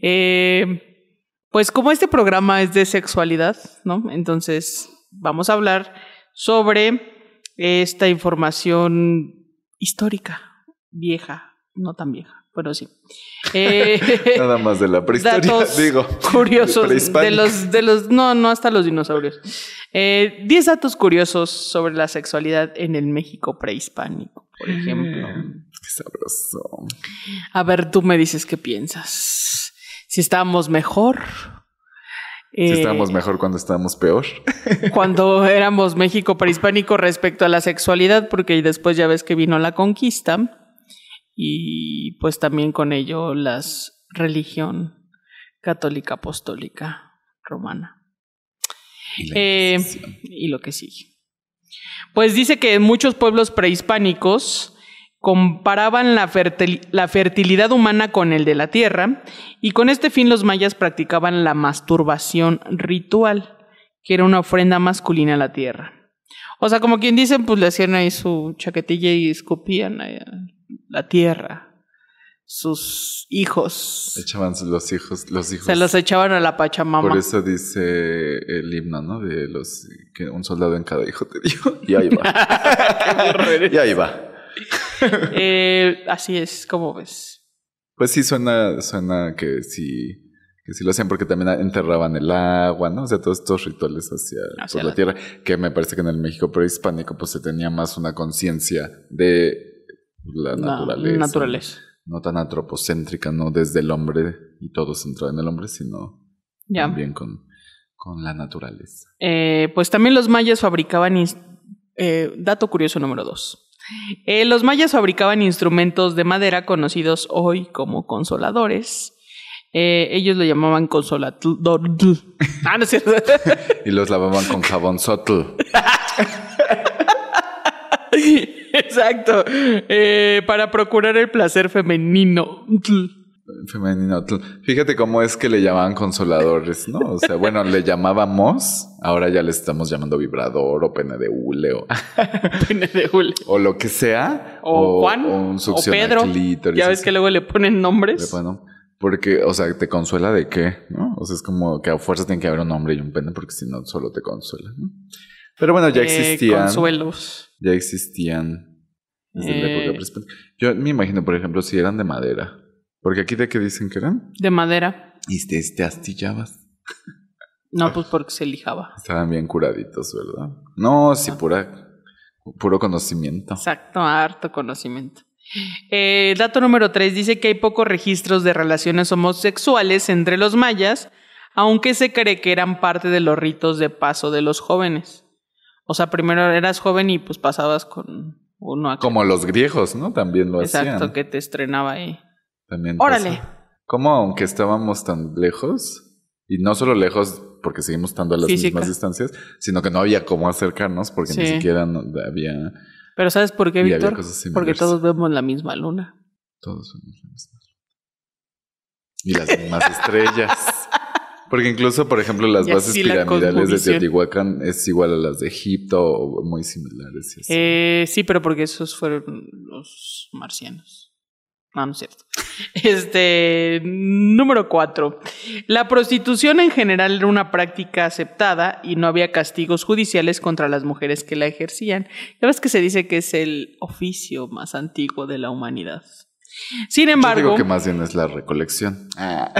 eh, pues como este programa es de sexualidad, ¿no? Entonces vamos a hablar sobre esta información histórica, vieja, no tan vieja, pero sí. Eh, Nada más de la prehistoria, datos digo. curiosos de los, de los, no, no hasta los dinosaurios. Eh, Diez datos curiosos sobre la sexualidad en el México prehispánico, por ejemplo. Qué sabroso. A ver, tú me dices qué piensas. Si estábamos mejor Si Eh, estábamos mejor cuando estábamos peor. cuando éramos México prehispánico respecto a la sexualidad, porque después ya ves que vino la conquista y pues también con ello la religión católica apostólica romana Y Eh, y lo que sigue. Pues dice que en muchos pueblos prehispánicos comparaban la, fertil- la fertilidad humana con el de la tierra y con este fin los mayas practicaban la masturbación ritual, que era una ofrenda masculina a la tierra. O sea, como quien dicen, pues le hacían ahí su chaquetilla y escupían ahí a la tierra, sus hijos. Echaban los hijos, los hijos. Se los echaban a la Pachamama. Por eso dice el himno, ¿no? De los que un soldado en cada hijo te dio. Y ahí va. y ahí va. Eh, así es, como ves. Pues sí, suena, suena que sí, que sí lo hacían porque también enterraban el agua, ¿no? O sea, todos estos rituales hacia, Hacia por la, la- tierra, que me parece que en el México prehispánico pues se tenía más una conciencia de la La naturaleza. naturaleza. No tan antropocéntrica, no desde el hombre y todo centrado en el hombre, sino Ya. también con, con la naturaleza. Eh, pues también los mayas fabricaban. eh, dato curioso número dos. Eh, los mayas fabricaban instrumentos de madera conocidos hoy como consoladores. Eh, ellos lo llamaban consolador. Ah, no es cierto. Y los lavaban con jabón sotl. Exacto. Eh, para procurar el placer femenino. Femenino. Fíjate cómo es que le llamaban consoladores, ¿no? O sea, bueno, le llamábamos, ahora ya le estamos llamando vibrador o pene de hule o, Pene de hule. o lo que sea. O, Juan. O un o Pedro. clítoris, Ya ves que luego le ponen nombres. Bueno, porque, o sea, ¿te consuela de qué? ¿No? O sea, es como que a fuerza tiene que haber un hombre y un pene porque si no, solo te consuela, ¿no? Pero bueno, ya Eh, existían. consuelos. Ya existían desde la Eh. época prehispánica. Yo me imagino, por ejemplo, si eran de madera. Porque aquí de qué dicen que eran. De madera. Y te, te astillabas. No, pues porque se lijaba. Estaban bien curaditos, ¿verdad? No, sí, pura, puro conocimiento. Exacto, harto conocimiento. Eh, dato número 3 dice que hay pocos registros de relaciones homosexuales entre los mayas, aunque se cree que eran parte de los ritos de paso de los jóvenes. O sea, primero eras joven y pues pasabas con uno acá. Como los griegos, ¿no? También lo Exacto, hacían. que te estrenaba ahí. También Órale. pasa. Como aunque estábamos tan lejos, y no solo lejos porque seguimos estando a las Física. mismas distancias, sino que no había cómo acercarnos porque ni siquiera había Pero ¿sabes por qué, Víctor? Porque todos vemos la misma luna. todos somos la misma. Y las mismas estrellas. Porque incluso, por ejemplo, las Y bases la piramidales de. Teotihuacán es igual a las de Egipto o muy similares. y así. Eh, sí, pero porque esos fueron los marcianos. No, no es cierto. Este, número cuatro. La prostitución en general era una práctica aceptada y no había castigos judiciales contra las mujeres que la ejercían. Ya ves que se dice que es el oficio más antiguo de la humanidad. Sin Yo embargo, digo que más bien es la recolección. Ah.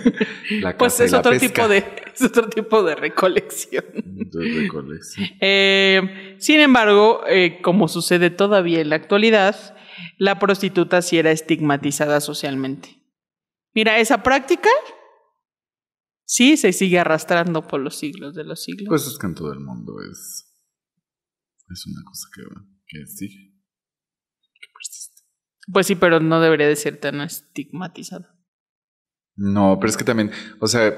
la pues es la otro tipo de, es otro tipo de recolección. De recolección. Eh, sin embargo, eh, como sucede todavía en la actualidad, la prostituta sí era estigmatizada socialmente. Mira, esa práctica sí se sigue arrastrando por los siglos de los siglos. Pues es que en todo el mundo es, es una cosa que, que sigue. Que persiste. Pues sí, pero no debería de ser tan estigmatizada. No, pero es que también, o sea,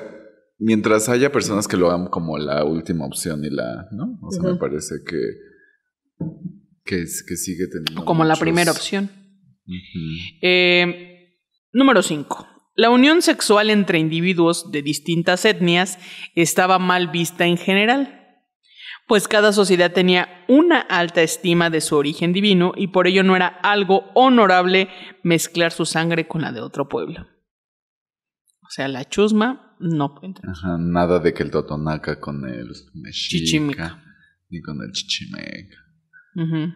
mientras haya personas que lo hagan como la última opción y la, ¿no? O sea, me parece que, que, es- que sigue teniendo. Como la primera opción. Eh, número 5. La unión sexual entre individuos de distintas etnias estaba mal vista en general, pues cada sociedad tenía una alta estima de su origen divino y por ello no era algo honorable mezclar su sangre con la de otro pueblo. O sea, la chusma no puede entrar. Ajá, nada de que el totonaca con el mexica, ni con el chichimeca.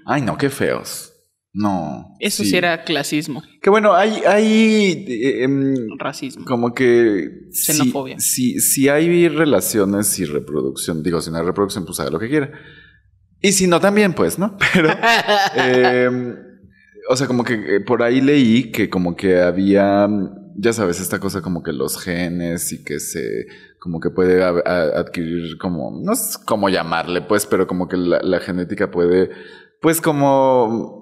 Ay, no, qué feos. No. Eso sí. era clasismo, Que bueno, hay, hay eh, em, racismo. como que Xenofobia. Sí, sí hay relaciones y reproducción. Digo, si no hay reproducción, pues haga lo que quiera. Y si no, también, pues, ¿no? Pero, em, o sea, como que eh, por ahí leí que como que había, ya sabes, esta cosa como que los genes y que se como que puede adquirir como, no sé cómo llamarle, pues, pero como que la genética puede, pues, como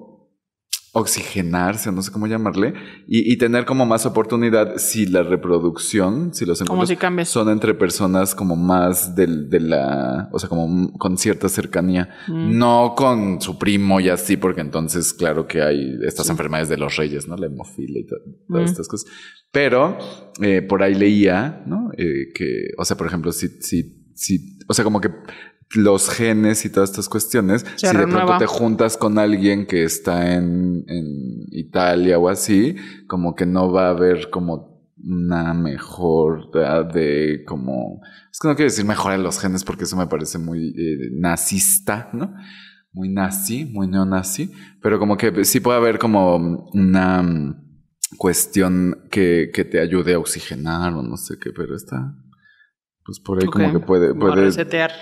oxigenarse, no sé cómo llamarle, y, y tener como más oportunidad si la reproducción, si los encuentros si son entre personas como más del, de la, o sea, como con cierta cercanía, Mm. no con su primo y así, porque entonces, claro que hay estas enfermedades de los reyes, ¿no? La hemofilia y to- todas Mm. estas cosas. Pero eh, por ahí leía, ¿no? Eh, que, o sea, por ejemplo, si, si, si, o sea, como que los genes y todas estas cuestiones, Se si de pronto te juntas con alguien que está en, en Italia o así, como que no va a haber como una mejor de como es que no quiero decir mejora de los genes porque eso me parece muy eh, nazista, ¿no? Muy nazi, muy neonazi, pero como que sí puede haber como una cuestión que, que te ayude a oxigenar o no sé qué, pero está pues por ahí como que puede, Como puede resetear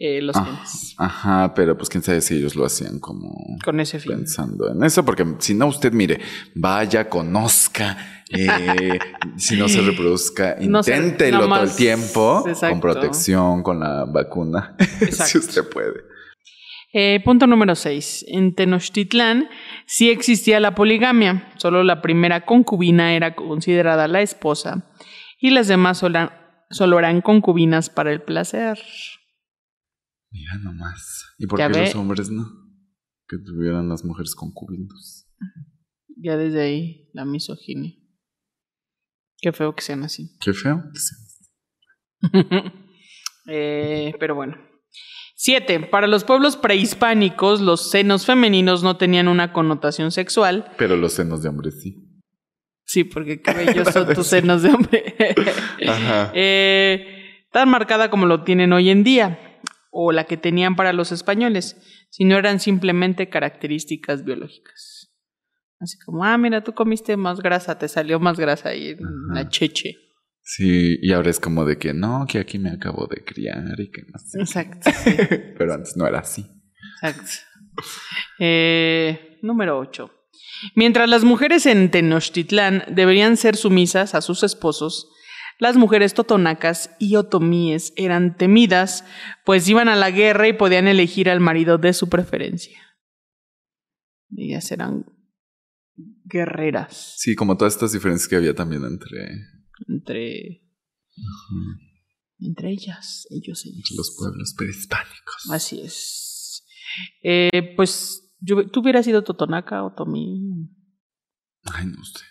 eh, los Ah, Ajá, pero pues quién sabe si ellos lo hacían como con ese fin. pensando en eso, porque si no, usted mire, vaya, conozca, eh, si no se reproduzca, No inténtelo todo el tiempo, exacto. con protección, con la vacuna, si usted puede. Eh, punto número 6. En Tenochtitlán sí existía la poligamia. Solo la primera concubina era considerada la esposa y las demás solo, eran concubinas para el placer. Mira nomás. ¿Y por Ya qué ve. los hombres no? Que tuvieran las mujeres concubinos. Ya desde ahí la misoginia. Qué feo que sean así. Qué feo. Eh, pero bueno. Siete. Para los pueblos prehispánicos, los senos femeninos no tenían una connotación sexual. Pero los senos de hombres sí. Sí, porque qué bellos son tus senos de hombre. Ajá. Eh, tan marcada como lo tienen hoy en día, o la que tenían para los españoles, sino eran simplemente características biológicas. Así como, ah, mira, tú comiste más grasa, te salió más grasa ahí en la cheche. Sí, y ahora es como de que no, que aquí me acabo de criar y que no sé. Exacto, sí, Pero antes no era así. exacto. Eh, número 8. Mientras las mujeres en Tenochtitlán deberían ser sumisas a sus esposos, las mujeres totonacas y otomíes eran temidas, pues iban a la guerra y podían elegir al marido de su preferencia. Ellas eran guerreras Sí, como todas estas diferencias que había también entre entre, entre ellas, ellos, ellas. los pueblos prehispánicos. Así es. Eh, pues, yo, ¿tú hubieras sido totonaca o tomí? Ay, no sé.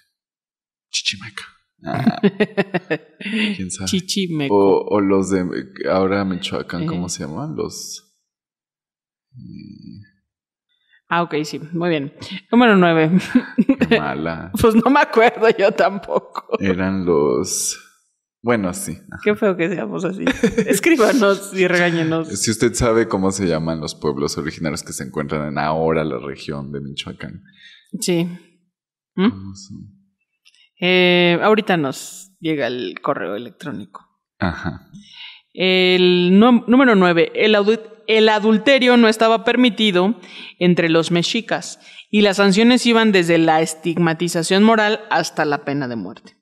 Chichimeca. Ah, quién sabe. Chichimeco. O, o los de ahora Michoacán, Eh. ¿cómo se llaman? Los. Ah, ok, sí, muy bien. Número nueve. qué mala. pues no me acuerdo yo tampoco. Eran los. Bueno, sí. Qué feo que seamos así. Escríbanos y regáñenos. Si usted sabe cómo se llaman los pueblos originarios que se encuentran en ahora la región de Michoacán. Sí. ¿Mm? ¿Cómo son? Eh, ahorita nos llega el correo electrónico. Ajá. El número 9. El, el adulterio no estaba permitido entre los mexicas y las sanciones iban desde la estigmatización moral hasta la pena de muerte.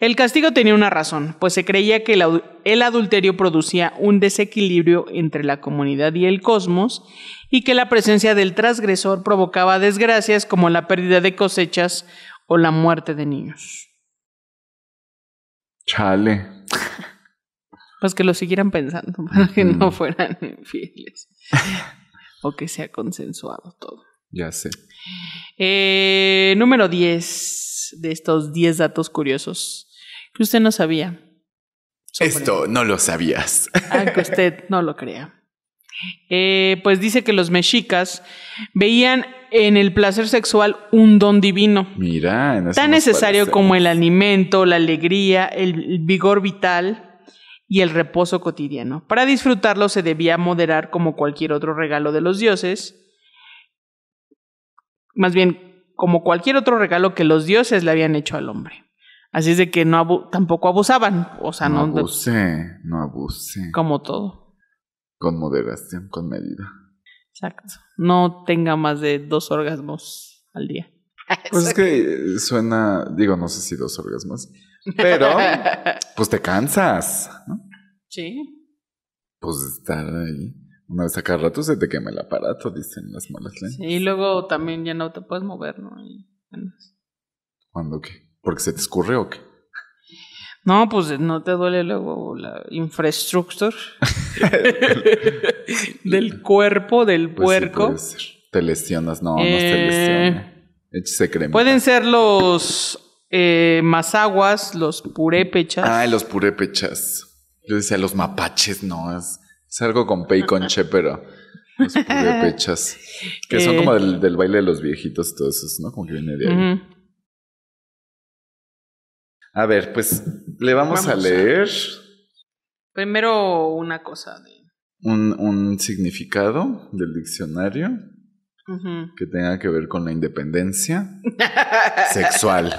El castigo tenía una razón, pues se creía que el, adu- el adulterio producía un desequilibrio entre la comunidad y el cosmos y que la presencia del transgresor provocaba desgracias como la pérdida de cosechas o la muerte de niños. Chale. Pues que lo siguieran pensando para que no fueran infieles. o que sea consensuado todo. Ya sé. Eh, número 10 de estos 10 datos curiosos que usted no sabía. Esto no lo sabías. Aunque usted no lo crea. Eh, pues dice que los mexicas veían en el placer sexual un don divino. Mira, tan necesario como el alimento, la alegría, el vigor vital y el reposo cotidiano. Para disfrutarlo se debía moderar como cualquier otro regalo de los dioses, más bien como cualquier otro regalo que los dioses le habían hecho al hombre. Así es de que no abu- tampoco abusaban, o sea, no no, abuse, no abuse. como todo. Con moderación, con medida. Exacto. No tenga más de dos orgasmos al día. Pues es que suena, digo, no sé si dos orgasmos, pero pues te cansas, ¿no? Sí. Pues estar ahí. Una vez a cada rato se te quema el aparato, dicen las malas lenguas. Sí, y luego también ya no te puedes mover, ¿no? Y andas. ¿Cuándo qué? ¿Porque se te escurre o qué? No, pues no te duele luego la infraestructura del cuerpo del Pues sí, puerco. puede ser. Te lesionas, no, no se Eh, lesiona. Échese crema. Pueden ser los eh, mazaguas, los purépechas. Ay, los purépechas. Yo decía los mapaches, no, es, es algo con pe y con che, pero los purépechas. Que son Eh. como del, del baile de los viejitos, todos esos, ¿no? Como que viene de ahí. A ver, pues le vamos, a Vamos a- leer Primero una cosa de. un, un significado del diccionario Que tenga que ver con la independencia sexual.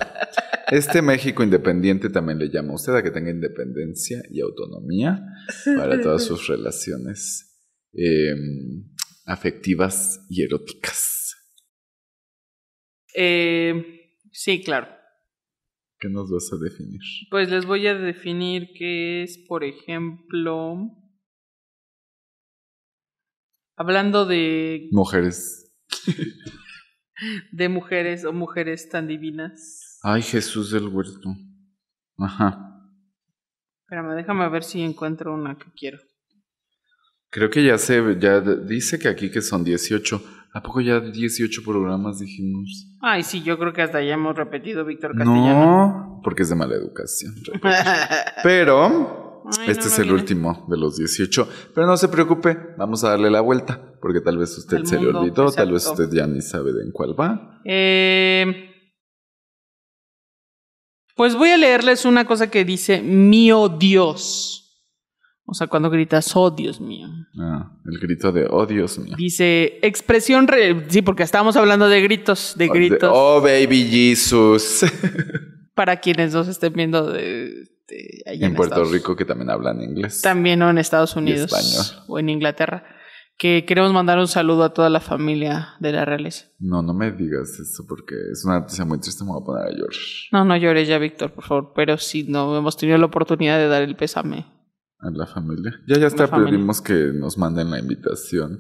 Este México independiente también le llama a usted a que tenga independencia y autonomía para todas sus relaciones eh, afectivas y eróticas. Eh, sí, claro. ¿Qué nos vas a definir? Pues les voy a definir qué es, por ejemplo. Hablando de, Mujeres. De mujeres o mujeres tan divinas. Ay, Jesús del huerto. Ajá. Espérame, déjame ver si encuentro una que quiero. Creo que ya se, ya dice que aquí que son 18. ¿A poco ya 18 programas dijimos? Ay, sí, yo creo que hasta ya hemos repetido Víctor Castellano. No, porque es de mala educación. Pero Ay, este no es el viene. último de los 18. Pero no se preocupe, vamos a darle la vuelta, porque tal vez usted se le olvidó, tal vez usted ya ni sabe de en cuál va. Eh, pues voy a leerles una cosa que dice mío Dios. O sea, cuando gritas, oh Dios mío. Ah, el grito de, oh Dios mío. Dice expresión, re- sí, porque estábamos hablando de gritos, de De, gritos. oh baby Jesus. Para quienes nos estén viendo de, de allá en Puerto Estados- Rico que también hablan inglés. También o en Estados Unidos español. o en Inglaterra. Que queremos mandar un saludo a toda la familia de la realeza. No, no me digas eso porque es una noticia muy triste, me voy a poner a llorar. No, no llores ya, Víctor, por favor. Pero sí, no hemos tenido la oportunidad de dar el pésame. A la familia. Ya, ya está, familia. pedimos que nos manden la invitación.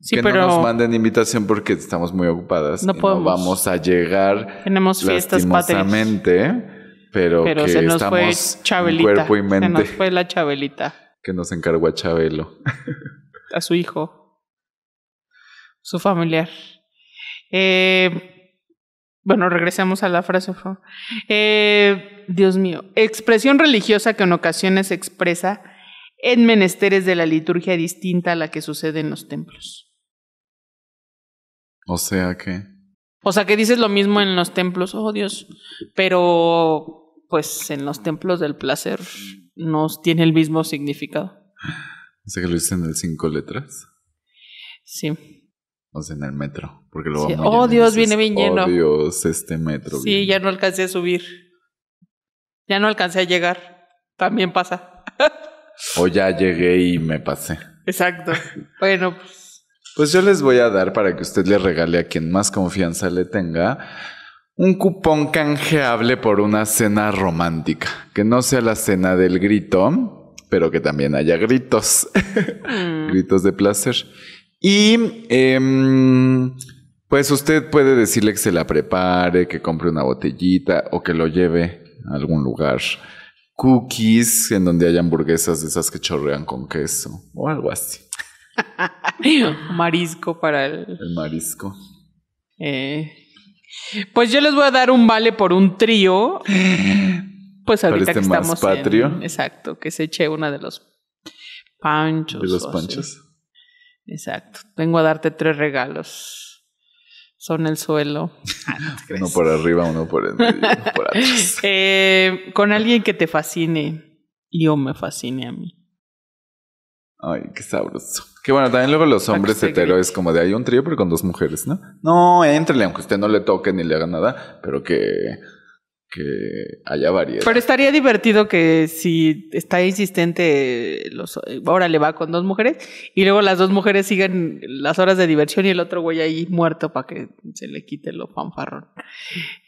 Sí, que pero no nos manden invitación porque estamos muy ocupadas. No y podemos. no vamos a llegar tenemos fiestas patrias. Pero, Pero que se nos fue Chabelita. cuerpo y Se mente nos fue la Chabelita que nos encargó a Chabelo. a su hijo, su familiar. Eh, bueno, regresemos a la frase. por favor. Eh, Dios mío, expresión religiosa que en ocasiones se expresa en menesteres de la liturgia distinta a la que sucede en los templos. O sea que O sea, que dices lo mismo en los templos, oh Dios, pero pues en los templos del placer no tiene el mismo significado. o sea que lo dicen en cinco letras. Sí. O sea, en el metro. Porque luego Sí. Oh, Dios, dices, viene bien lleno". Oh Dios, este metro. Sí, viene". ya no alcancé a subir. Ya no alcancé a llegar. También pasa. O ya llegué y me pasé. Exacto. Bueno, pues Pues yo les voy a dar para que usted le regale a quien más confianza le tenga un cupón canjeable por una cena romántica. Que no sea la cena del grito, pero que también haya gritos. mm, gritos de placer. Y em, pues usted puede decirle que se la prepare, que compre una botellita o que lo lleve a algún lugar. Cookies en donde haya hamburguesas de esas que chorrean con queso o algo así. marisco para el. El marisco. eh. Pues yo les voy a dar un vale por un trío. Pues ahorita Parece que más estamos patrio. en- exacto, que se eche una de los panchos. De los así. panchos. Exacto. Vengo a darte tres regalos. Son el suelo. Ah, no. Uno por arriba, uno por el medio, uno por atrás. Eh, con alguien que te fascine y o me fascine a mí. Ay, qué sabroso. Que bueno, también luego los hombres hetero es como de hay un trío, pero con dos mujeres, ¿no? No, éntrele, aunque usted no le toque ni le haga nada, pero que, que haya variedad. Pero estaría divertido que si está insistente, los, ahora le va con dos mujeres y luego las dos mujeres sigan las horas de diversión y el otro güey ahí muerto para que se le quite lo fanfarrón.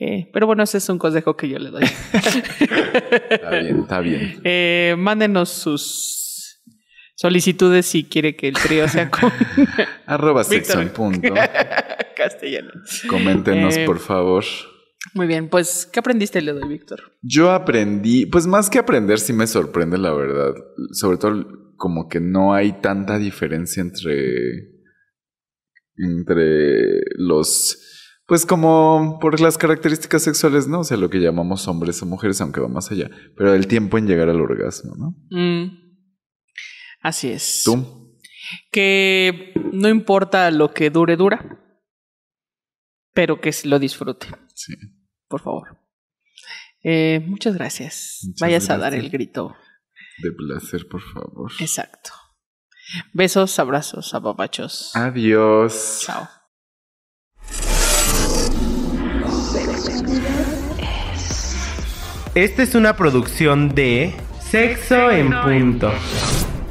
Eh, pero bueno, ese es un consejo que yo le doy. Está bien, está bien. Eh, mándenos sus solicitudes si quiere que el trío sea con Arroba sexo en punto. castellano. Coméntenos, Eh, por favor. Muy bien, pues, ¿qué aprendiste de hoy, Víctor? Yo aprendí, pues más que aprender, sí me sorprende la verdad. Sobre todo como que no hay tanta diferencia entre, entre los, pues como por las características sexuales, ¿no? O sea, lo que llamamos hombres o mujeres, aunque va más allá. Pero el tiempo en llegar al orgasmo, ¿no? Mm, Así es. Tú. Que no importa lo que dure, dura. Pero que lo disfrute, Sí. por favor. Eh, muchas gracias. Muchas Vayas a dar el grito. De placer, por favor. Exacto. Besos, abrazos, apapachos. Adiós. Chao. Esta es una producción de Sexo en Punto.